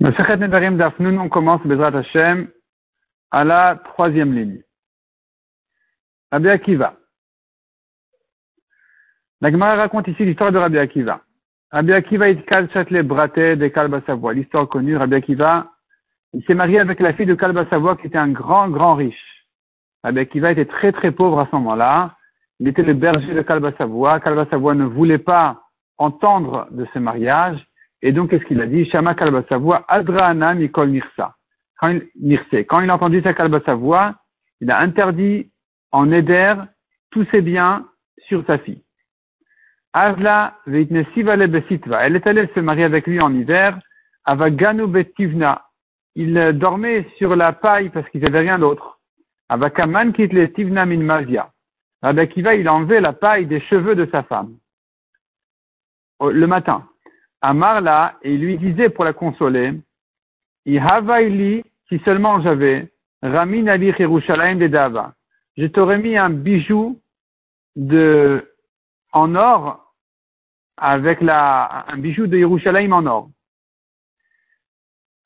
Nedarim on commence Bezrat Hashem à la troisième ligne. Rabbi Akiva. La Gemara raconte ici l'histoire de Rabbi Akiva. Rabbi Akiva est Kalchat Braté de Kalba Savoie. L'histoire connue, Rabbi Akiva, il s'est marié avec la fille de Kalba Savoie qui était un grand, grand riche. Rabbi Akiva était très, très pauvre à ce moment-là. Il était le berger de Kalba Savoie. Kalba Savoie ne voulait pas entendre de ce mariage et donc, qu'est-ce qu'il a dit? Shama kalba voix, Adraana Mikol Nirsa. Quand il, Quand il a entendu sa kalba voix, il a interdit en éder tous ses biens sur sa fille. Azla veitne sivale besitva. Elle est allée se marier avec lui en hiver. Avaganu betivna. Il dormait sur la paille parce qu'il n'avait rien d'autre. Avakaman kitle tivna min mavia. Rabbi il a enlevé la paille des cheveux de sa femme. Le matin. Amar là, et il lui disait pour la consoler, Ihavaili, si seulement j'avais, Ramin Ali de Dava. Je t'aurais mis un bijou de, en or, avec la, un bijou de Yerushalayim en or.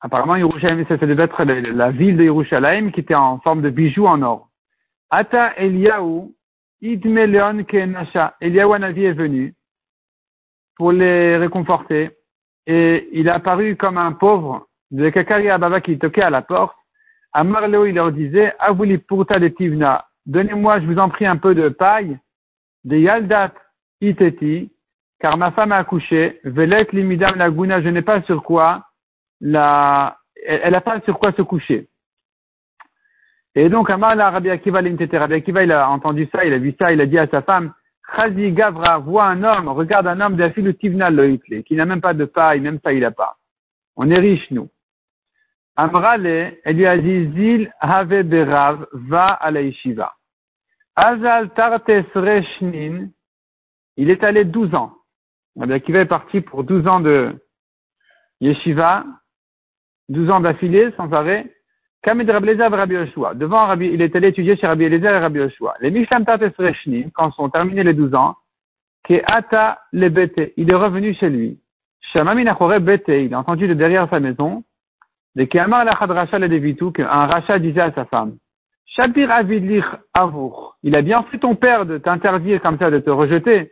Apparemment, Yerushalayim, ça devait être la, ville de Yerushalayim qui était en forme de bijou en or. Ata Eliyahu, Idmeleon Kenasha. Eliyahu Navi est venu pour les réconforter. Et il est apparu comme un pauvre de Kakari Ababa qui toquait à la porte. À Marléo, il leur disait, Avuli pourta de Tivna, donnez-moi, je vous en prie, un peu de paille, de Yaldat Iteti, car ma femme a accouché, Velet Limidam Laguna, je n'ai pas sur quoi la, elle n'a pas sur quoi se coucher. Et donc, Amar la Rabbi Akiva, il a entendu ça, il a vu ça, il a dit à sa femme, Chazi Gavra voit un homme, regarde un homme d'Afilu Tivna Loitle, qui n'a même pas de paille, même ça il n'a pas. On est riche, nous. Amrale, elle lui a dit, Zil Have Berav, va à la yeshiva. Azal Tartes Reshnin, il est allé 12 ans. Rabbi Akiva est parti pour 12 ans de yeshiva, 12 ans d'affilée, sans arrêt. Rabbi. Devant Rabbi, il est allé étudier chez Rabbi Eliezer et Rabbi Yoshua. Les Mishlam Reshni, quand sont terminés les 12 ans, que Ata le Bete, il est revenu chez lui. Shamami Bete, il a entendu de derrière sa maison, de Keamar Lachad Racha le Devitu, qu'un Racha disait à sa femme, Shabir Avidlich Avour, il a bien fait ton père de t'interdire comme ça, de te rejeter.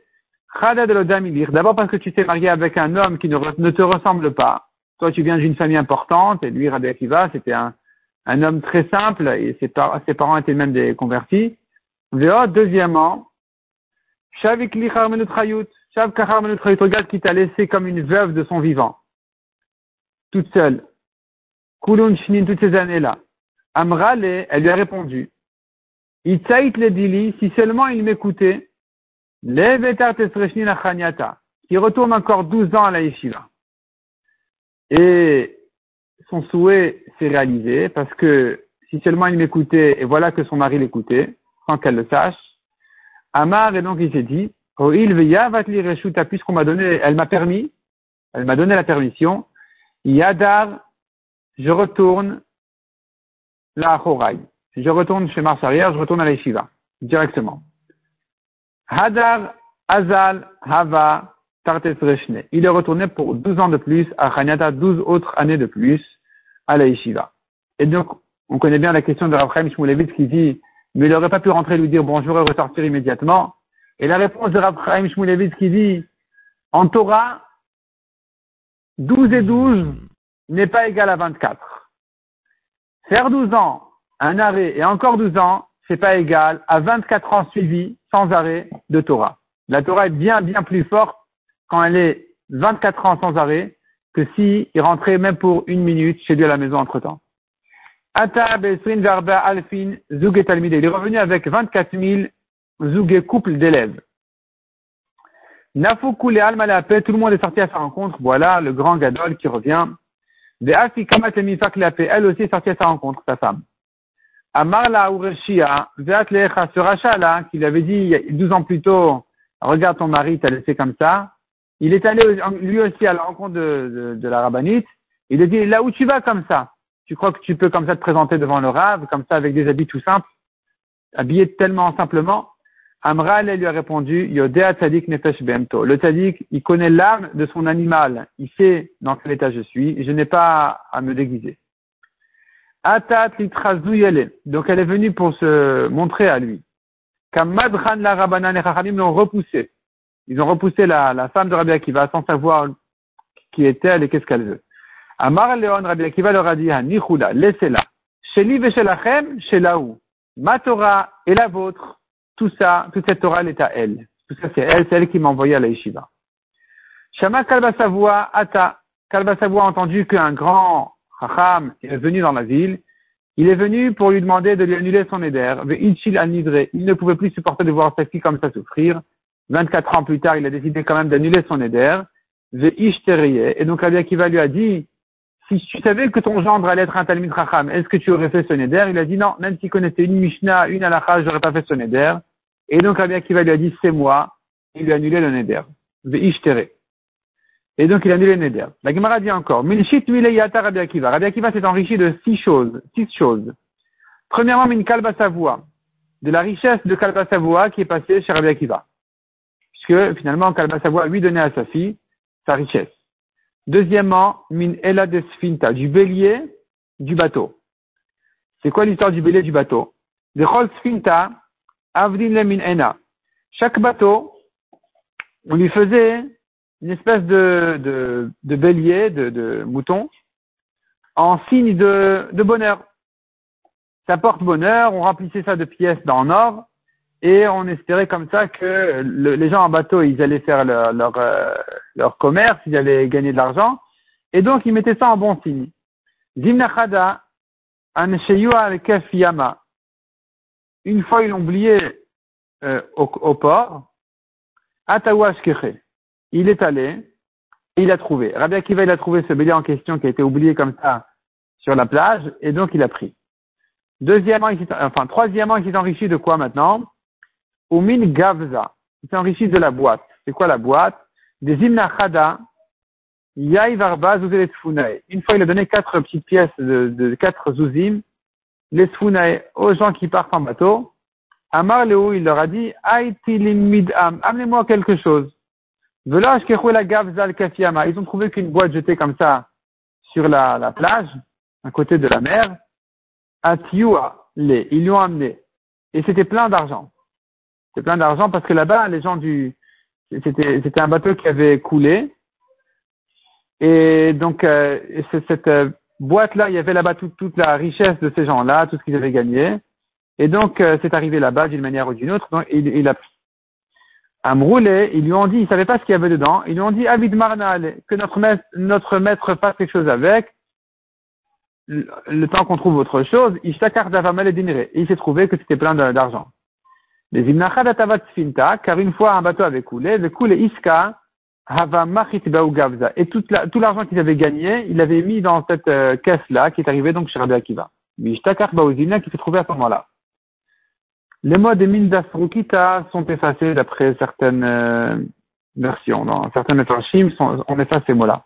Chada de d'abord parce que tu t'es marié avec un homme qui ne, ne te ressemble pas. Toi, tu viens d'une famille importante, et lui, Rabbi Akiva, c'était un, un homme très simple, et ses, parents étaient même des convertis. Deuxièmement, Shavik Shav regarde qui t'a laissé comme une veuve de son vivant, toute seule. Kulun Shinin, toutes ces années-là. Amrale, elle lui a répondu, Itzait le dili, si seulement il m'écoutait, Levetar Tesreshnin qui retourne encore 12 ans à la yeshiva. Son souhait s'est réalisé parce que si seulement il m'écoutait et voilà que son mari l'écoutait, sans qu'elle le sache, Amar et donc il s'est dit, oh il vatli reshuta puisqu'on m'a donné, elle m'a permis, elle m'a donné la permission, Yadar, je retourne la Horai. Je retourne chez arrière, je retourne à l'Eshiva, directement. Hadar, Azal, Hava. Il est retourné pour 12 ans de plus à Chanyata, 12 autres années de plus à la yeshiva. Et donc, on connaît bien la question de Raphaël Shmulevitz qui dit, mais il n'aurait pas pu rentrer et lui dire bonjour et ressortir immédiatement. Et la réponse de Raphaël Shmulevitz qui dit, en Torah, 12 et 12 n'est pas égal à 24. Faire 12 ans, un arrêt et encore 12 ans, c'est pas égal à 24 ans suivis sans arrêt de Torah. La Torah est bien, bien plus forte quand elle est 24 ans sans arrêt que si il rentrait même pour une minute chez lui à la maison entre temps. Ata Verba Alfin Zug Talmide. Il est revenu avec 24 000 Zug couple d'élèves. Nafoukou le Alma tout le monde est sorti à sa rencontre. Voilà le grand Gadol qui revient. De Afi Kamat elle aussi est sortie à sa rencontre, sa femme. Amar la Ureshia, ce rachat là, qu'il avait dit 12 ans plus tôt, regarde ton mari t'a laissé comme ça. Il est allé lui aussi à la rencontre de, la rabbinite. Il a dit, là où tu vas comme ça, tu crois que tu peux comme ça te présenter devant le rave, comme ça avec des habits tout simples, habillé tellement simplement. Amra, elle lui a répondu, Yodea Tzadik Nefesh Bento. Le Tzadik, il connaît l'âme de son animal. Il sait dans quel état je suis. Je n'ai pas à me déguiser. Atat Donc elle est venue pour se montrer à lui. Kamadran la Rabbanan et l'ont repoussé. Ils ont repoussé la, la femme de Rabbi Akiva sans savoir qui est-elle et qu'est-ce qu'elle veut. Amar Leon, Rabbi Akiva leur a dit, Nichula, laissez-la. Sheli veshelachem, shelaou. Ma Torah et la vôtre. Tout ça, toute cette Torah, elle est à elle. Tout ça, c'est elle, c'est elle qui m'a envoyé à la yeshiva. Shama Kalbasavoua, Ata. Kalbasavoua a entendu qu'un grand Chacham est venu dans la ville. Il est venu pour lui demander de lui annuler son éder. Il ne pouvait plus supporter de voir sa fille comme ça souffrir. 24 ans plus tard, il a décidé quand même d'annuler son éder. Et donc Rabbi Akiva lui a dit, si tu savais que ton gendre allait être un Talmud Racham, est-ce que tu aurais fait son éder? Il a dit non, même s'il connaissait une Mishnah, une Halakha, j'aurais pas fait son éder. Et donc Rabbi Akiva lui a dit, c'est moi. Il lui a annulé le neder. Et donc il a annulé le neder. La Gemara dit encore, Minshit Mileyata Rabbi Akiva. Rabbi Akiva s'est enrichi de six choses, six choses. Premièrement, Min Kalba de la richesse de Kalba Savoua qui est passée chez Rabbi Akiva. Puisque finalement, Kalba Savoua lui donnait à sa fille sa richesse. Deuxièmement, min ela desfinta, du bélier du bateau. C'est quoi l'histoire du bélier du bateau? De chol sfinta, avdin min ena. Chaque bateau, on lui faisait une espèce de, de, de bélier, de, de, mouton, en signe de, bonheur. Ça porte bonheur, on remplissait ça de pièces dans or, et on espérait comme ça que les gens en bateau, ils allaient faire leur, leur, euh, leur, commerce, ils allaient gagner de l'argent. Et donc, ils mettaient ça en bon signe. Zimnachada, avec Yama. Une fois, ils l'ont oublié euh, au, au, port. Atawashkeche. Il est allé, il a trouvé. Rabbi Akiva, il a trouvé ce bélier en question qui a été oublié comme ça sur la plage, et donc il a pris. Deuxièmement, il enfin, troisièmement, il s'est enrichi de quoi maintenant? Umin Gavza. Il s'enrichit de la boîte. C'est quoi la boîte? Des Imnachada, Yai Varba Une fois, il a donné quatre petites pièces de, quatre zouzim, les Sfunae, aux gens qui partent en bateau. Amar Leo, il leur a dit, Midam, amenez-moi quelque chose. Ils ont trouvé qu'une boîte jetée comme ça sur la, la plage, à côté de la mer. Atiua, les, ils lui ont amené. Et c'était plein d'argent. C'est plein d'argent parce que là-bas, les gens du, c'était, c'était un bateau qui avait coulé. Et donc, euh, cette euh, boîte-là, il y avait là-bas toute la richesse de ces gens-là, tout ce qu'ils avaient gagné. Et donc, euh, c'est arrivé là-bas d'une manière ou d'une autre. Donc, il, il a Amroulé, ils lui ont dit, ils savaient pas ce qu'il y avait dedans. Ils lui ont dit, Abid Marnal, que notre maître, notre maître fasse quelque chose avec. Le, temps qu'on trouve autre chose, il et il s'est trouvé que c'était plein d'argent. Les finta, car une fois un bateau avait coulé, le coulé iska, hava machit Et tout l'argent qu'ils avaient gagné, il l'avait mis dans cette euh, caisse-là, qui est arrivée donc chez Rabbi Akiva. Mishtakar bauzina, qui s'est trouvé à ce moment-là. Les mots des mines d'Asrukita sont effacés d'après certaines euh, versions. Dans certaines méthodes on efface ces mots-là.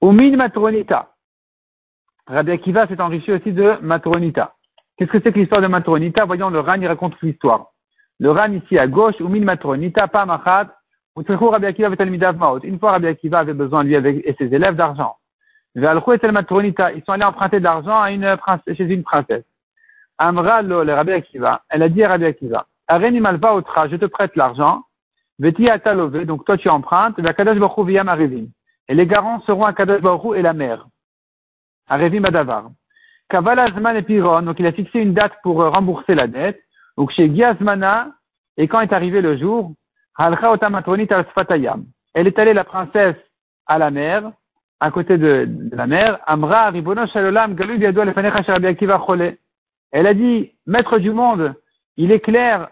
Umin matronita. Rabbi Akiva s'est enrichi aussi de matronita. Qu'est-ce que c'est que l'histoire de matronita? Voyons, le Ran, il raconte l'histoire. Le ran ici à gauche, ou matronita, pas machat, Rabbi Akiva Une fois, Rabbi Akiva avait besoin, lui, avec, et ses élèves, d'argent. Ils sont allés emprunter de l'argent à une, chez une princesse. Amra lo, le Rabbi Akiva. Elle a dit à Rabbi Akiva, Areni malva otra, je te prête l'argent. Veti atalove, donc toi tu empruntes, va Baruch via Arevim. Et les garants seront à Kadosh Baruch et la mer. Arevim Adavar. Kavala Zman et Piron, donc il a fixé une date pour rembourser la dette. Donc chez Giazmana, et quand est arrivé le jour, elle est allée la princesse à la mer, à côté de, la mer, Amra Elle a dit, maître du monde, il est clair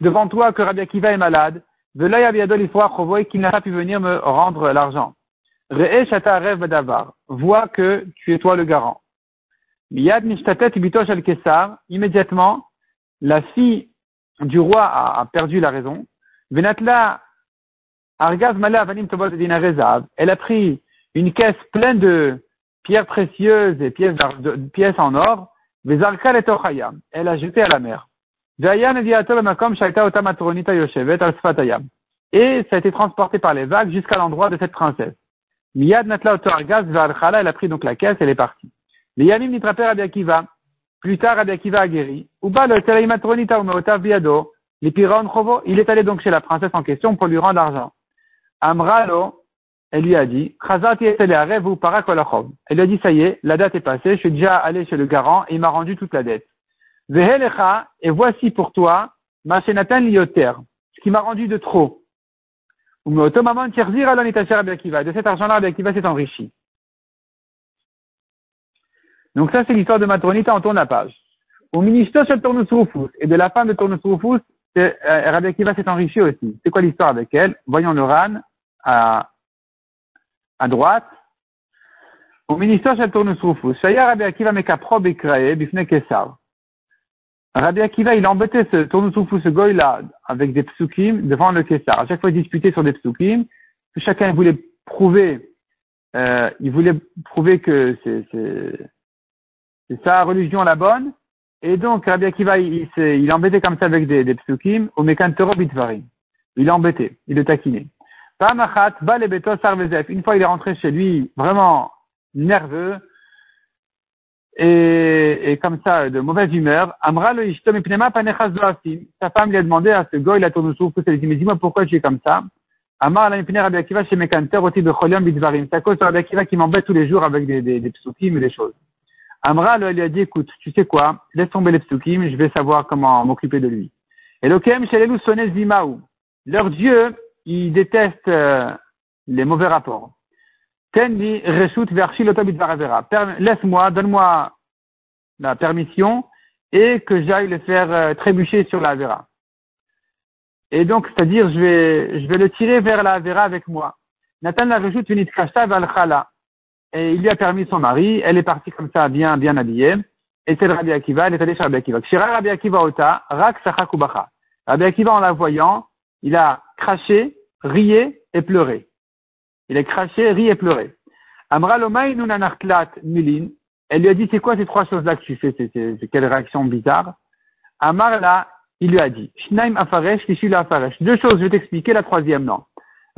devant toi que Rabbi Akiva est malade, qu'il n'a pas pu venir me rendre l'argent. Vois que tu es toi le garant. Immédiatement, la fille du roi a, perdu la raison. Venatla Argaz Elle a pris une caisse pleine de pierres précieuses et pièces, pièces en or. Elle a jeté à la mer. Et ça a été transporté par les vagues jusqu'à l'endroit de cette princesse. Miyad natla elle a pris donc la caisse, elle est partie. Les Yanim nitraper Akiva. Plus tard, Rabbi Akiva a guéri. Uba le biado. Les chovo. Il est allé donc chez la princesse en question pour lui rendre l'argent. Amralo, elle lui a dit, Chazati et parakolachov. Elle lui a dit, ça y est, la date est passée, je suis déjà allé chez le garant et il m'a rendu toute la dette. Vehelecha, et voici pour toi, ma lioter, ce qui m'a rendu de trop. De cet argent-là, Rabbi Akiva s'est enrichi. Donc ça, c'est l'histoire de Matronita, on tourne la page. Au ministère de Tournus et de la femme de Tournus Rufus, euh, Rabbi Akiva s'est enrichi aussi. C'est quoi l'histoire avec elle? Voyons le RAN à, à droite. Au ministère de Tournus Rufus, Shaya Rabbi Akiva mekaprob ekrae bifne kesar. Rabbi Akiva, il embêtait ce Tournus Rufus, ce goy-là, avec des psukim devant le Kessar. À chaque fois, il disputait sur des psukim. Chacun voulait prouver, euh, il voulait prouver que c'est, c'est sa religion la bonne. Et donc, Rabbi Akiva, il, il, il embêtait comme ça avec des, des psukim, au mekantero bitvarim. Il l'embêtait, il le taquinait. Une fois, il est rentré chez lui, vraiment nerveux, et, et comme ça, de mauvaise humeur. Amra le Sa femme lui a demandé à ce goy, la tourne souffle, elle dit, mais dis-moi pourquoi tu es comme ça? Amar la Rabbi Akiva chez Mekanter, aussi de Choliam bitvarim. C'est à cause de Rabbi Akiva qui m'embête tous les jours avec des, des, des psukim et des choses. Amra lui a dit, écoute, tu sais quoi, laisse tomber les psukim, je vais savoir comment m'occuper de lui. Et l'Okem, chez les sonnes Zimaou. Leur Dieu, il déteste euh, les mauvais rapports. Tendi reshut Laisse-moi, donne-moi la permission et que j'aille le faire euh, trébucher sur la vera. Et donc, c'est-à-dire, je vais, je vais le tirer vers la vera avec moi. Nathan la reshut chala et il lui a permis son mari, elle est partie comme ça, bien, bien habillée, et c'est Rabbi Akiva, elle est allée chez Rabbi Akiva. Kshira Rabbi Akiva ota, rak sachakubacha. Rabbi Akiva, en la voyant, il a craché, rié et pleuré. Il a craché, ri et pleuré. Amra nunanartlat milin. Elle lui a dit, c'est quoi ces trois choses-là que tu fais? C'est quelle réaction bizarre? Amar là, il lui a dit, Shnaim afaresh, afaresh. Deux choses, je vais t'expliquer, la troisième non.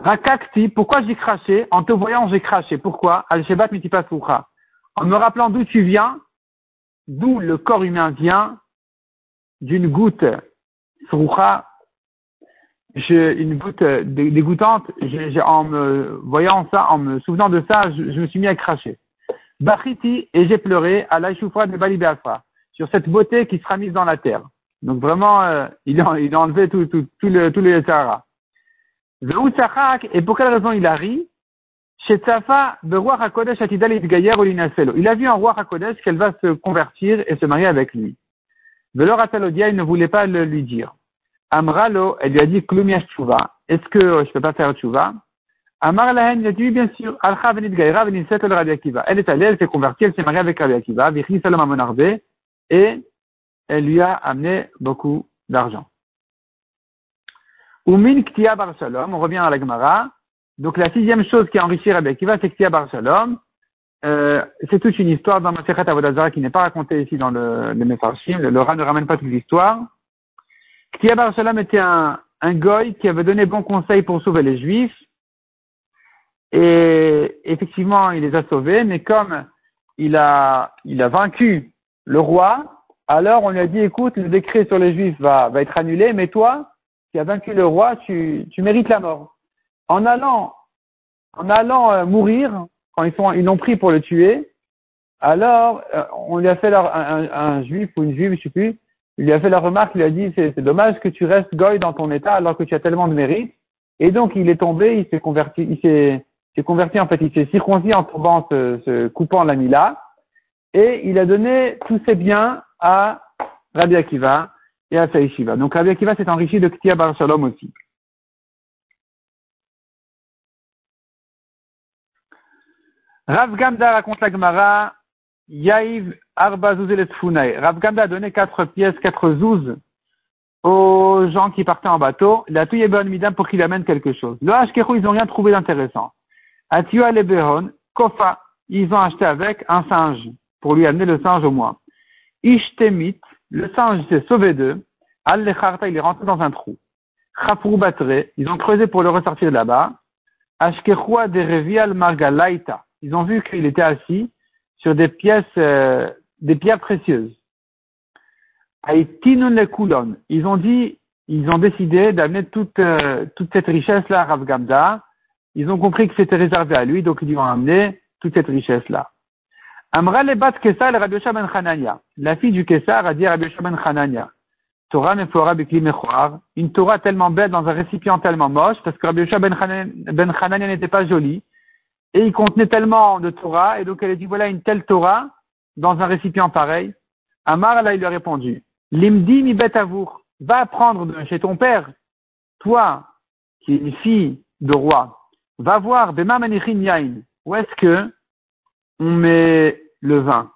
Rakakti, pourquoi j'ai craché En te voyant, j'ai craché. Pourquoi Al-Shebat En me rappelant d'où tu viens, d'où le corps humain vient, d'une goutte Srucha, une goutte dégoûtante, en me voyant ça, en me souvenant de ça, je, me suis mis à cracher. Bachiti, et j'ai pleuré à l'Aïchoufra de Bali sur cette beauté qui sera mise dans la terre. Donc vraiment, euh, il, a, il enlevé tout, tout, tout, le, tout le Sahara. Et pour quelle raison il a ri? Il a vu un roi HaKodesh qu'elle va se convertir et se marier avec lui. Velor Atalodia, il ne voulait pas le lui dire. Amralo, elle lui a dit, Klumia Tshuva. Est-ce que je ne peux pas faire Tshuva? Amar Lahen, il a dit, bien sûr. Alcha venit Gaïra, venit Setel Rabbi Akiva. Elle est allée, elle s'est convertie, elle s'est mariée avec Rabbi Akiva, Vichni Salom Amonarbe, et elle lui a amené beaucoup d'argent. Umin Ktia Bar on revient à la Gemara. Donc la sixième chose qui a enrichi Rabbi Akiva, c'est Ktia Bar Shalom. Euh, c'est toute une histoire dans Masechet Avodazara qui n'est pas racontée ici dans le, le. Le, le ne ramène pas toute l'histoire. Ktia Bar Shalom était un, un goy qui avait donné bon conseil pour sauver les Juifs. Et effectivement, il les a sauvés, mais comme il a, il a vaincu le roi, alors on lui a dit, écoute, le décret sur les Juifs va, va être annulé, mais toi, qui a vaincu le roi, tu, tu mérites la mort. En allant, en allant euh, mourir, quand ils sont, ils l'ont pris pour le tuer, alors euh, on lui a fait un, juif ou une juive, je sais plus, il lui a fait la remarque, il lui a dit c'est, dommage que tu restes goy dans ton état alors que tu as tellement de mérite. Et donc il est tombé, il s'est converti, il s'est, converti en fait, il s'est circoncis en tombant, se coupant la mila, et il a donné tous ses biens à Rabbi Akiva, et à sa Donc Rabbi Akiva s'est enrichi de Ktia Bar Shalom aussi. Rav Gamda raconte la Gemara, Yaïv Arba Zouzel Rav Gamda a donné quatre pièces, quatre zouz aux gens qui partaient en bateau. La touye ben midam pour qu'il amène quelque chose. Le Hashkechu, ils n'ont rien trouvé d'intéressant. Atua Leberon, Kofa, ils ont acheté avec un singe pour lui amener le singe au moins. Ishtemit, le singe s'est sauvé d'eux. Al-Lecharta, il est rentré dans un trou. Chafrou Batre, ils ont creusé pour le ressortir de là-bas. Ashkechua de Revial Margalaita. Ils ont vu qu'il était assis sur des pièces, euh, des pierres précieuses. Aitinun le Ils ont dit, ils ont décidé d'amener toute, euh, toute cette richesse-là à Rav Gamda. Ils ont compris que c'était réservé à lui, donc ils lui ont amené toute cette richesse-là. Amra le bat Kesar Rabbi ben Hanania. La fille du Kesar a dit à Rabbi ben Hanania. Torah mechoar. Une Torah tellement belle dans un récipient tellement moche, parce que Rabbi ben Hanania, ben n'était pas joli. Et il contenait tellement de Torah, et donc elle a dit, voilà une telle Torah dans un récipient pareil. Amar, là, lui a répondu, Limdi mi bet va apprendre chez ton père, toi, qui es une fille de roi, va voir, bema manichin yain, où est-ce que on met le vin?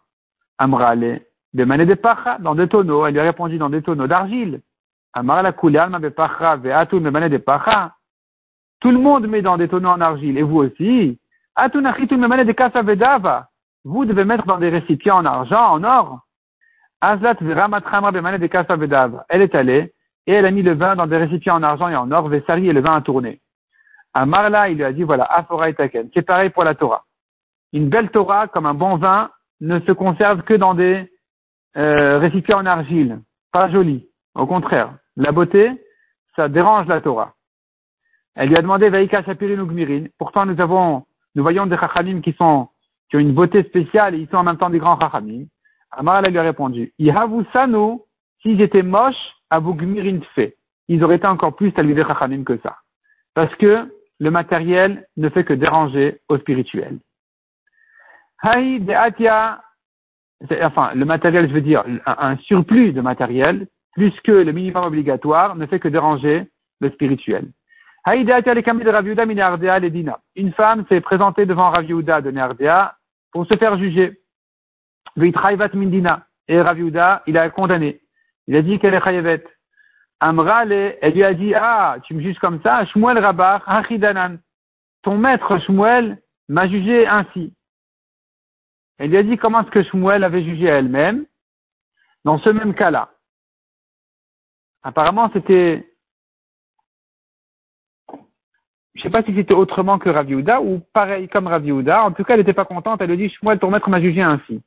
Amrale, bemane de pacha, dans des tonneaux, elle lui a répondu dans des tonneaux d'argile. Amar la ma bepacha, ve'atun bemane de pacha. Tout le monde met dans des tonneaux en argile, et vous aussi. Atun achitun bemane de kasa vedava. Vous devez mettre dans des récipients en argent, en or. Elle est allée et elle a mis le vin dans des récipients en argent et en or, Vessari et le vin a tourné. À Marla, il lui a dit, voilà, Afora et Taken. C'est pareil pour la Torah. Une belle Torah, comme un bon vin, ne se conserve que dans des euh, récipients en argile. Pas joli. Au contraire. La beauté, ça dérange la Torah. Elle lui a demandé, Vaïka Shapirin ou Gmirin. Pourtant, nous avons, nous voyons des chachamim qui sont, qui ont une beauté spéciale et ils sont en même temps des grands chachamim. Amar lui a répondu, Ihavusanu, si j'étais moche, Abugmirin fait. Ils auraient été encore plus talmidei chachamim que ça. Parce que le matériel ne fait que déranger au spirituel. Haï de Atia, enfin, le matériel, je veux dire, un surplus de matériel, plus que le minimum obligatoire, ne fait que déranger le spirituel. Une femme s'est présentée devant Rav de Nerdea pour se faire juger. Mindina. Et Rav il a condamné. Il a dit qu'elle est chayevet. Amra, elle lui a dit, ah, tu me juges comme ça, Shmuel Rabar, Hachidanan. Ton maître Shmuel m'a jugé ainsi. Elle lui a dit comment est-ce que Shmuel avait jugé elle-même dans ce même cas-là. Apparemment, c'était, je ne sais pas si c'était autrement que Rav ou pareil comme Rav En tout cas, elle n'était pas contente. Elle lui dit, Shmuel, ton maître m'a jugé ainsi.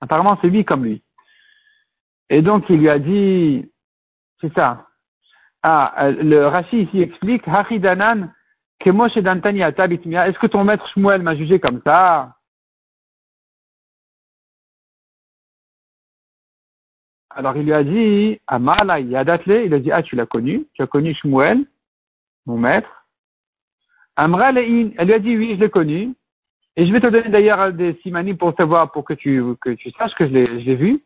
Apparemment, c'est lui comme lui. Et donc, il lui a dit, c'est ça. Ah, le Rashi ici explique, Hachidanan, que Moshe Dantania Est-ce que ton maître Shmuel m'a jugé comme ça? Alors il lui a dit, Amala Yadatle, il a dit, ah, tu l'as connu, tu as connu Shmuel, mon maître. Amra elle lui a dit, oui, je l'ai connu. Et je vais te donner d'ailleurs des simani pour savoir, pour que tu, que tu saches que je l'ai vu.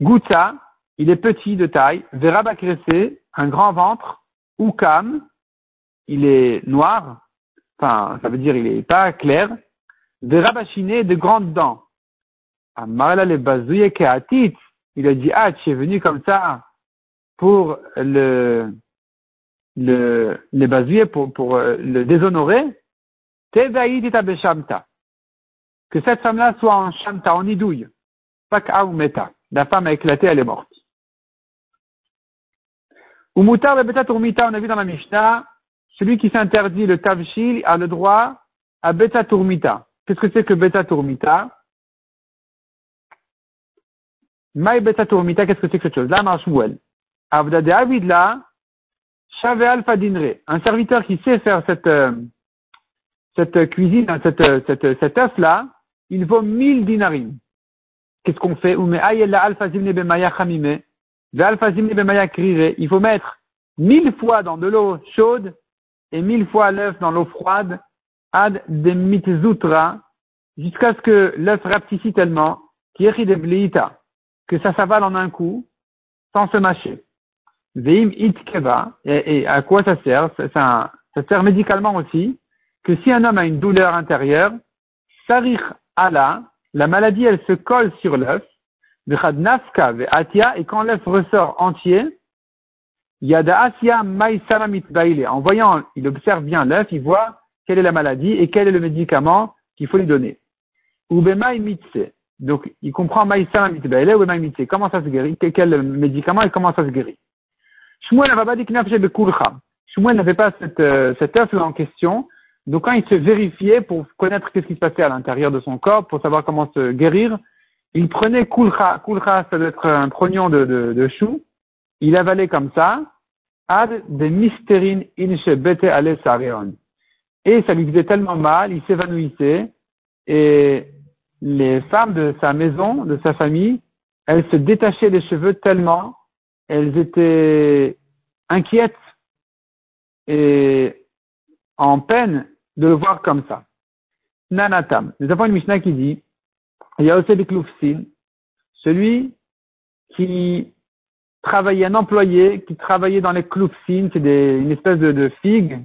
Gouta, il est petit de taille. Verabakrese, un grand ventre. Oukam, il est noir. Enfin, ça veut dire il est pas clair. Verabachiné, de grandes dents. Amarla le. Il a dit, ah, tu es venu comme ça pour le, le, le bazouiller, pour, pour euh, le déshonorer. Que cette femme-là soit en shamta, en idouille. Pas ou meta. La femme a éclaté, elle est morte. Ou mutar on a vu dans la Mishnah, celui qui s'interdit le tavshil a le droit à beta tourmita. Qu'est-ce que c'est que beta tourmita? Qu'est-ce que c'est que cette chose? Là, marche Mouel. Avda de Avidla, Shave alpha dinre. Un serviteur qui sait faire cette, euh, cette cuisine, cette, cette, cet œuf-là, il vaut 1000 dinarim. Qu'est-ce qu'on fait? Il faut mettre mille fois dans de l'eau chaude et mille fois l'œuf dans l'eau froide, ad de mitzutra, jusqu'à ce que l'œuf rapetisse tellement, que ça s'avale en un coup, sans se mâcher. Veim it keva, et, à quoi ça sert? Ça, sert médicalement aussi, que si un homme a une douleur intérieure, sarir ala, la maladie elle se colle sur l'œuf, nafka atia, et quand l'œuf ressort entier, yada asia En voyant, il observe bien l'œuf, il voit quelle est la maladie et quel est le médicament qu'il faut lui donner. Ubemai mitse. Donc, il comprend maïsama mitbaile ou mitse. Comment ça se guérit? Quel médicament et comment ça se guérit? Shmuel n'avait pas cette, euh, cet œuf en question. Donc quand il se vérifiait pour connaître ce qui se passait à l'intérieur de son corps, pour savoir comment se guérir, il prenait kulcha. Kulcha, ça doit être un trognon de, de, de chou. Il avalait comme ça. Ad de mystérine inche bete ale Et ça lui faisait tellement mal, il s'évanouissait. Et les femmes de sa maison, de sa famille, elles se détachaient des cheveux tellement, elles étaient inquiètes et en peine de le voir comme ça. Nanatam. Nous avons une Mishnah qui dit, il y a aussi celui qui travaillait, un employé qui travaillait dans les kloufsin, c'est une espèce de, de figue,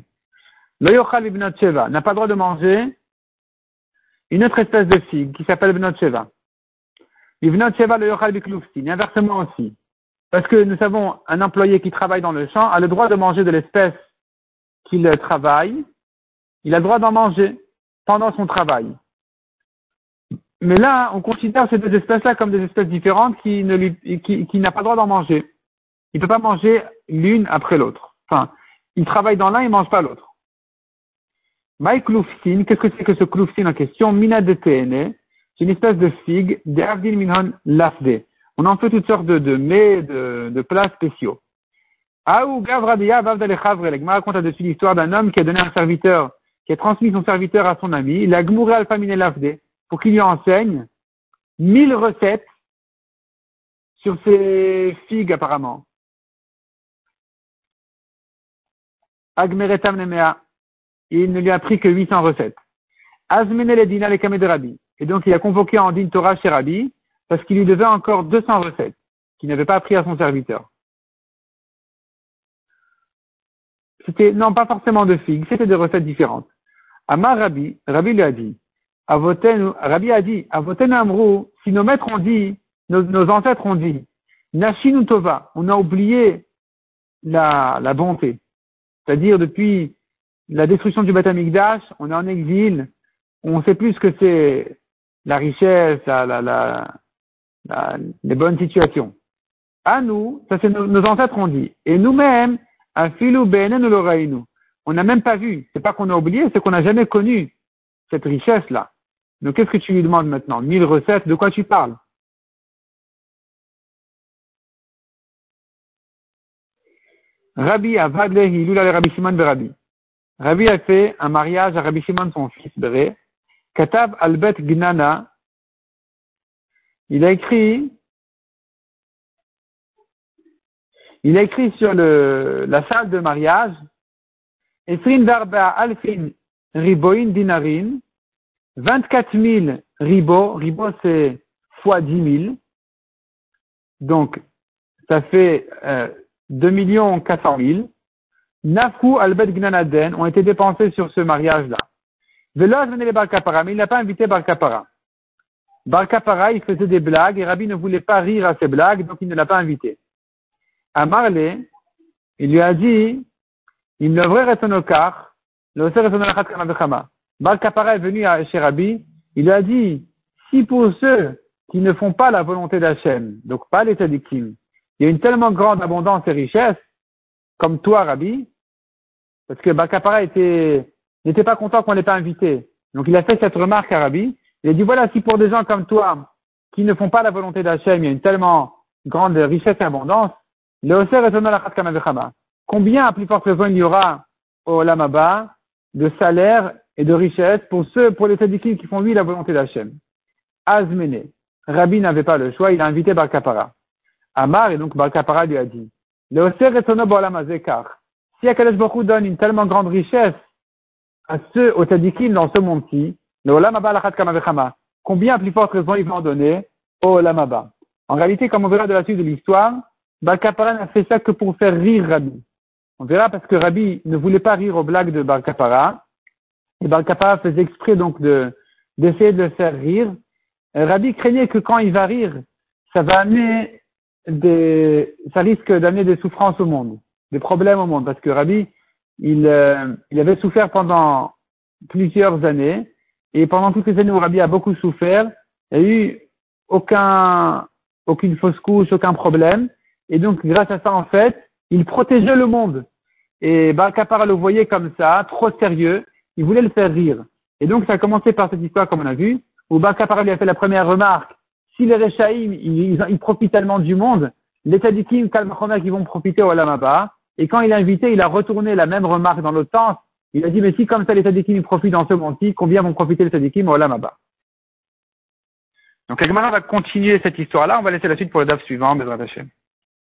n'a pas le droit de manger une autre espèce de figue qui s'appelle Bnot Sheva. Bnot Sheva le Yochal et inversement aussi. Parce que nous savons, un employé qui travaille dans le champ a le droit de manger de l'espèce qu'il travaille, il a le droit d'en manger pendant son travail. Mais là, on considère ces deux espèces-là comme des espèces différentes qui ne pas le droit d'en manger. Il ne peut pas manger l'une après l'autre. Enfin, il travaille dans l'un, il ne mange pas l'autre. Maï kloufsin, qu'est-ce que c'est que ce kloufsin en question? Mina de c'est une espèce de figue, de Avdil Minhon Lafde. On en fait toutes sortes de, de mets, de, de plats spéciaux. Aou Gavradia Vavdale L'Egma raconte dessus l'histoire d'un homme qui a donné un serviteur, qui a transmis son serviteur à son ami, il a gmouré Alphamine Lafde, pour qu'il lui enseigne mille recettes sur ces figues apparemment. Agmeretam Nemea il ne lui a appris que 800 recettes. Azmene le de Rabbi. Et donc il a convoqué en din Torah chez Rabbi parce qu'il lui devait encore 200 recettes qu'il n'avait pas appris à son serviteur. C'était, non, pas forcément de figues, c'était des recettes différentes. Amar Rabbi, Rabbi lui a dit, Rabbi a dit, Avoten Amrou, si nos maîtres ont dit, nos, ancêtres ont dit, Nashinu Tova, on a oublié la bonté. C'est-à-dire depuis la destruction du Beth on est en exil, on sait plus ce que c'est la richesse, la, la, la, les bonnes situations. À nous, ça c'est nos, ancêtres ont dit. Et nous-mêmes, à filou nous On n'a même pas vu. C'est pas qu'on a oublié, c'est qu'on n'a jamais connu cette richesse-là. Donc qu'est-ce que tu lui demandes maintenant? Mille recettes, de quoi tu parles? Rabbi Avadlehi, Rabbi Shimon Rabbi. Rabbi a fait un mariage à Rabbi Shimon, son fils Béré. Katab Albet Gnana. Il a écrit, il a écrit sur le, la salle de mariage, Esrin Darba Alfin Riboin Dinarin, 24 000 ribos, ribos c'est fois 10 000, donc ça fait euh, 2 400 000, Nafou al-Bet Gnanaden ont été dépensés sur ce mariage-là. Veloz venait les Bar mais il n'a pas invité Bar Kapara. Bar il faisait des blagues et Rabbi ne voulait pas rire à ces blagues, donc il ne l'a pas invité. À Marley, il lui a dit, il ne devrait car, le Bar Kapara est venu chez Rabbi, il lui a dit, si pour ceux qui ne font pas la volonté d'Hachem, donc pas les tzadikim, il y a une tellement grande abondance et richesse, comme toi, Rabbi, parce que Bakapara était, n'était pas content qu'on l'ait pas invité. Donc il a fait cette remarque à Rabbi. Il a dit voilà, si pour des gens comme toi, qui ne font pas la volonté d'Hachem, il y a une tellement grande richesse et abondance, combien à plus forte raison il y aura au Lamaba de salaire et de richesse pour ceux, pour les tzadikim qui font lui la volonté d'Hachem? Azmene. Rabbi n'avait pas le choix, il a invité Barkapara. Amar, et donc Barkapara lui a dit, le si Akadosh Baruch donne une tellement grande richesse à ceux au tzadikim dans ce monde-ci, le Olam Haba combien plus forte raison ils vont en donner au Olam En réalité, comme on verra de la suite de l'histoire, Balkapara n'a fait ça que pour faire rire Rabbi. On verra parce que Rabbi ne voulait pas rire aux blagues de Balkapara. Et Balkapara faisait exprès donc de, d'essayer de le faire rire. Rabbi craignait que quand il va rire, ça va amener des, ça risque d'amener des souffrances au monde des problèmes au monde, parce que Rabbi, il, euh, il avait souffert pendant plusieurs années, et pendant toutes les années où Rabbi a beaucoup souffert, il n'y a eu aucun, aucune fausse couche, aucun problème, et donc grâce à ça, en fait, il protégeait le monde. Et Balkapara le voyait comme ça, trop sérieux, il voulait le faire rire. Et donc ça a commencé par cette histoire comme on a vu, où Balkapara lui a fait la première remarque, si les Rechaïm, ils, profitent tellement du monde, les Tadikim, Kalmachomer, qui vont profiter au Alamaba, et quand il a invité, il a retourné la même remarque dans l'autre sens, il a dit, mais si comme ça les Tadikim profitent dans ce monde-ci, combien vont profiter les Tadikim au Alamaba Donc Agmara va continuer cette histoire-là, on va laisser la suite pour le DAF suivant, Bezrat Hashem.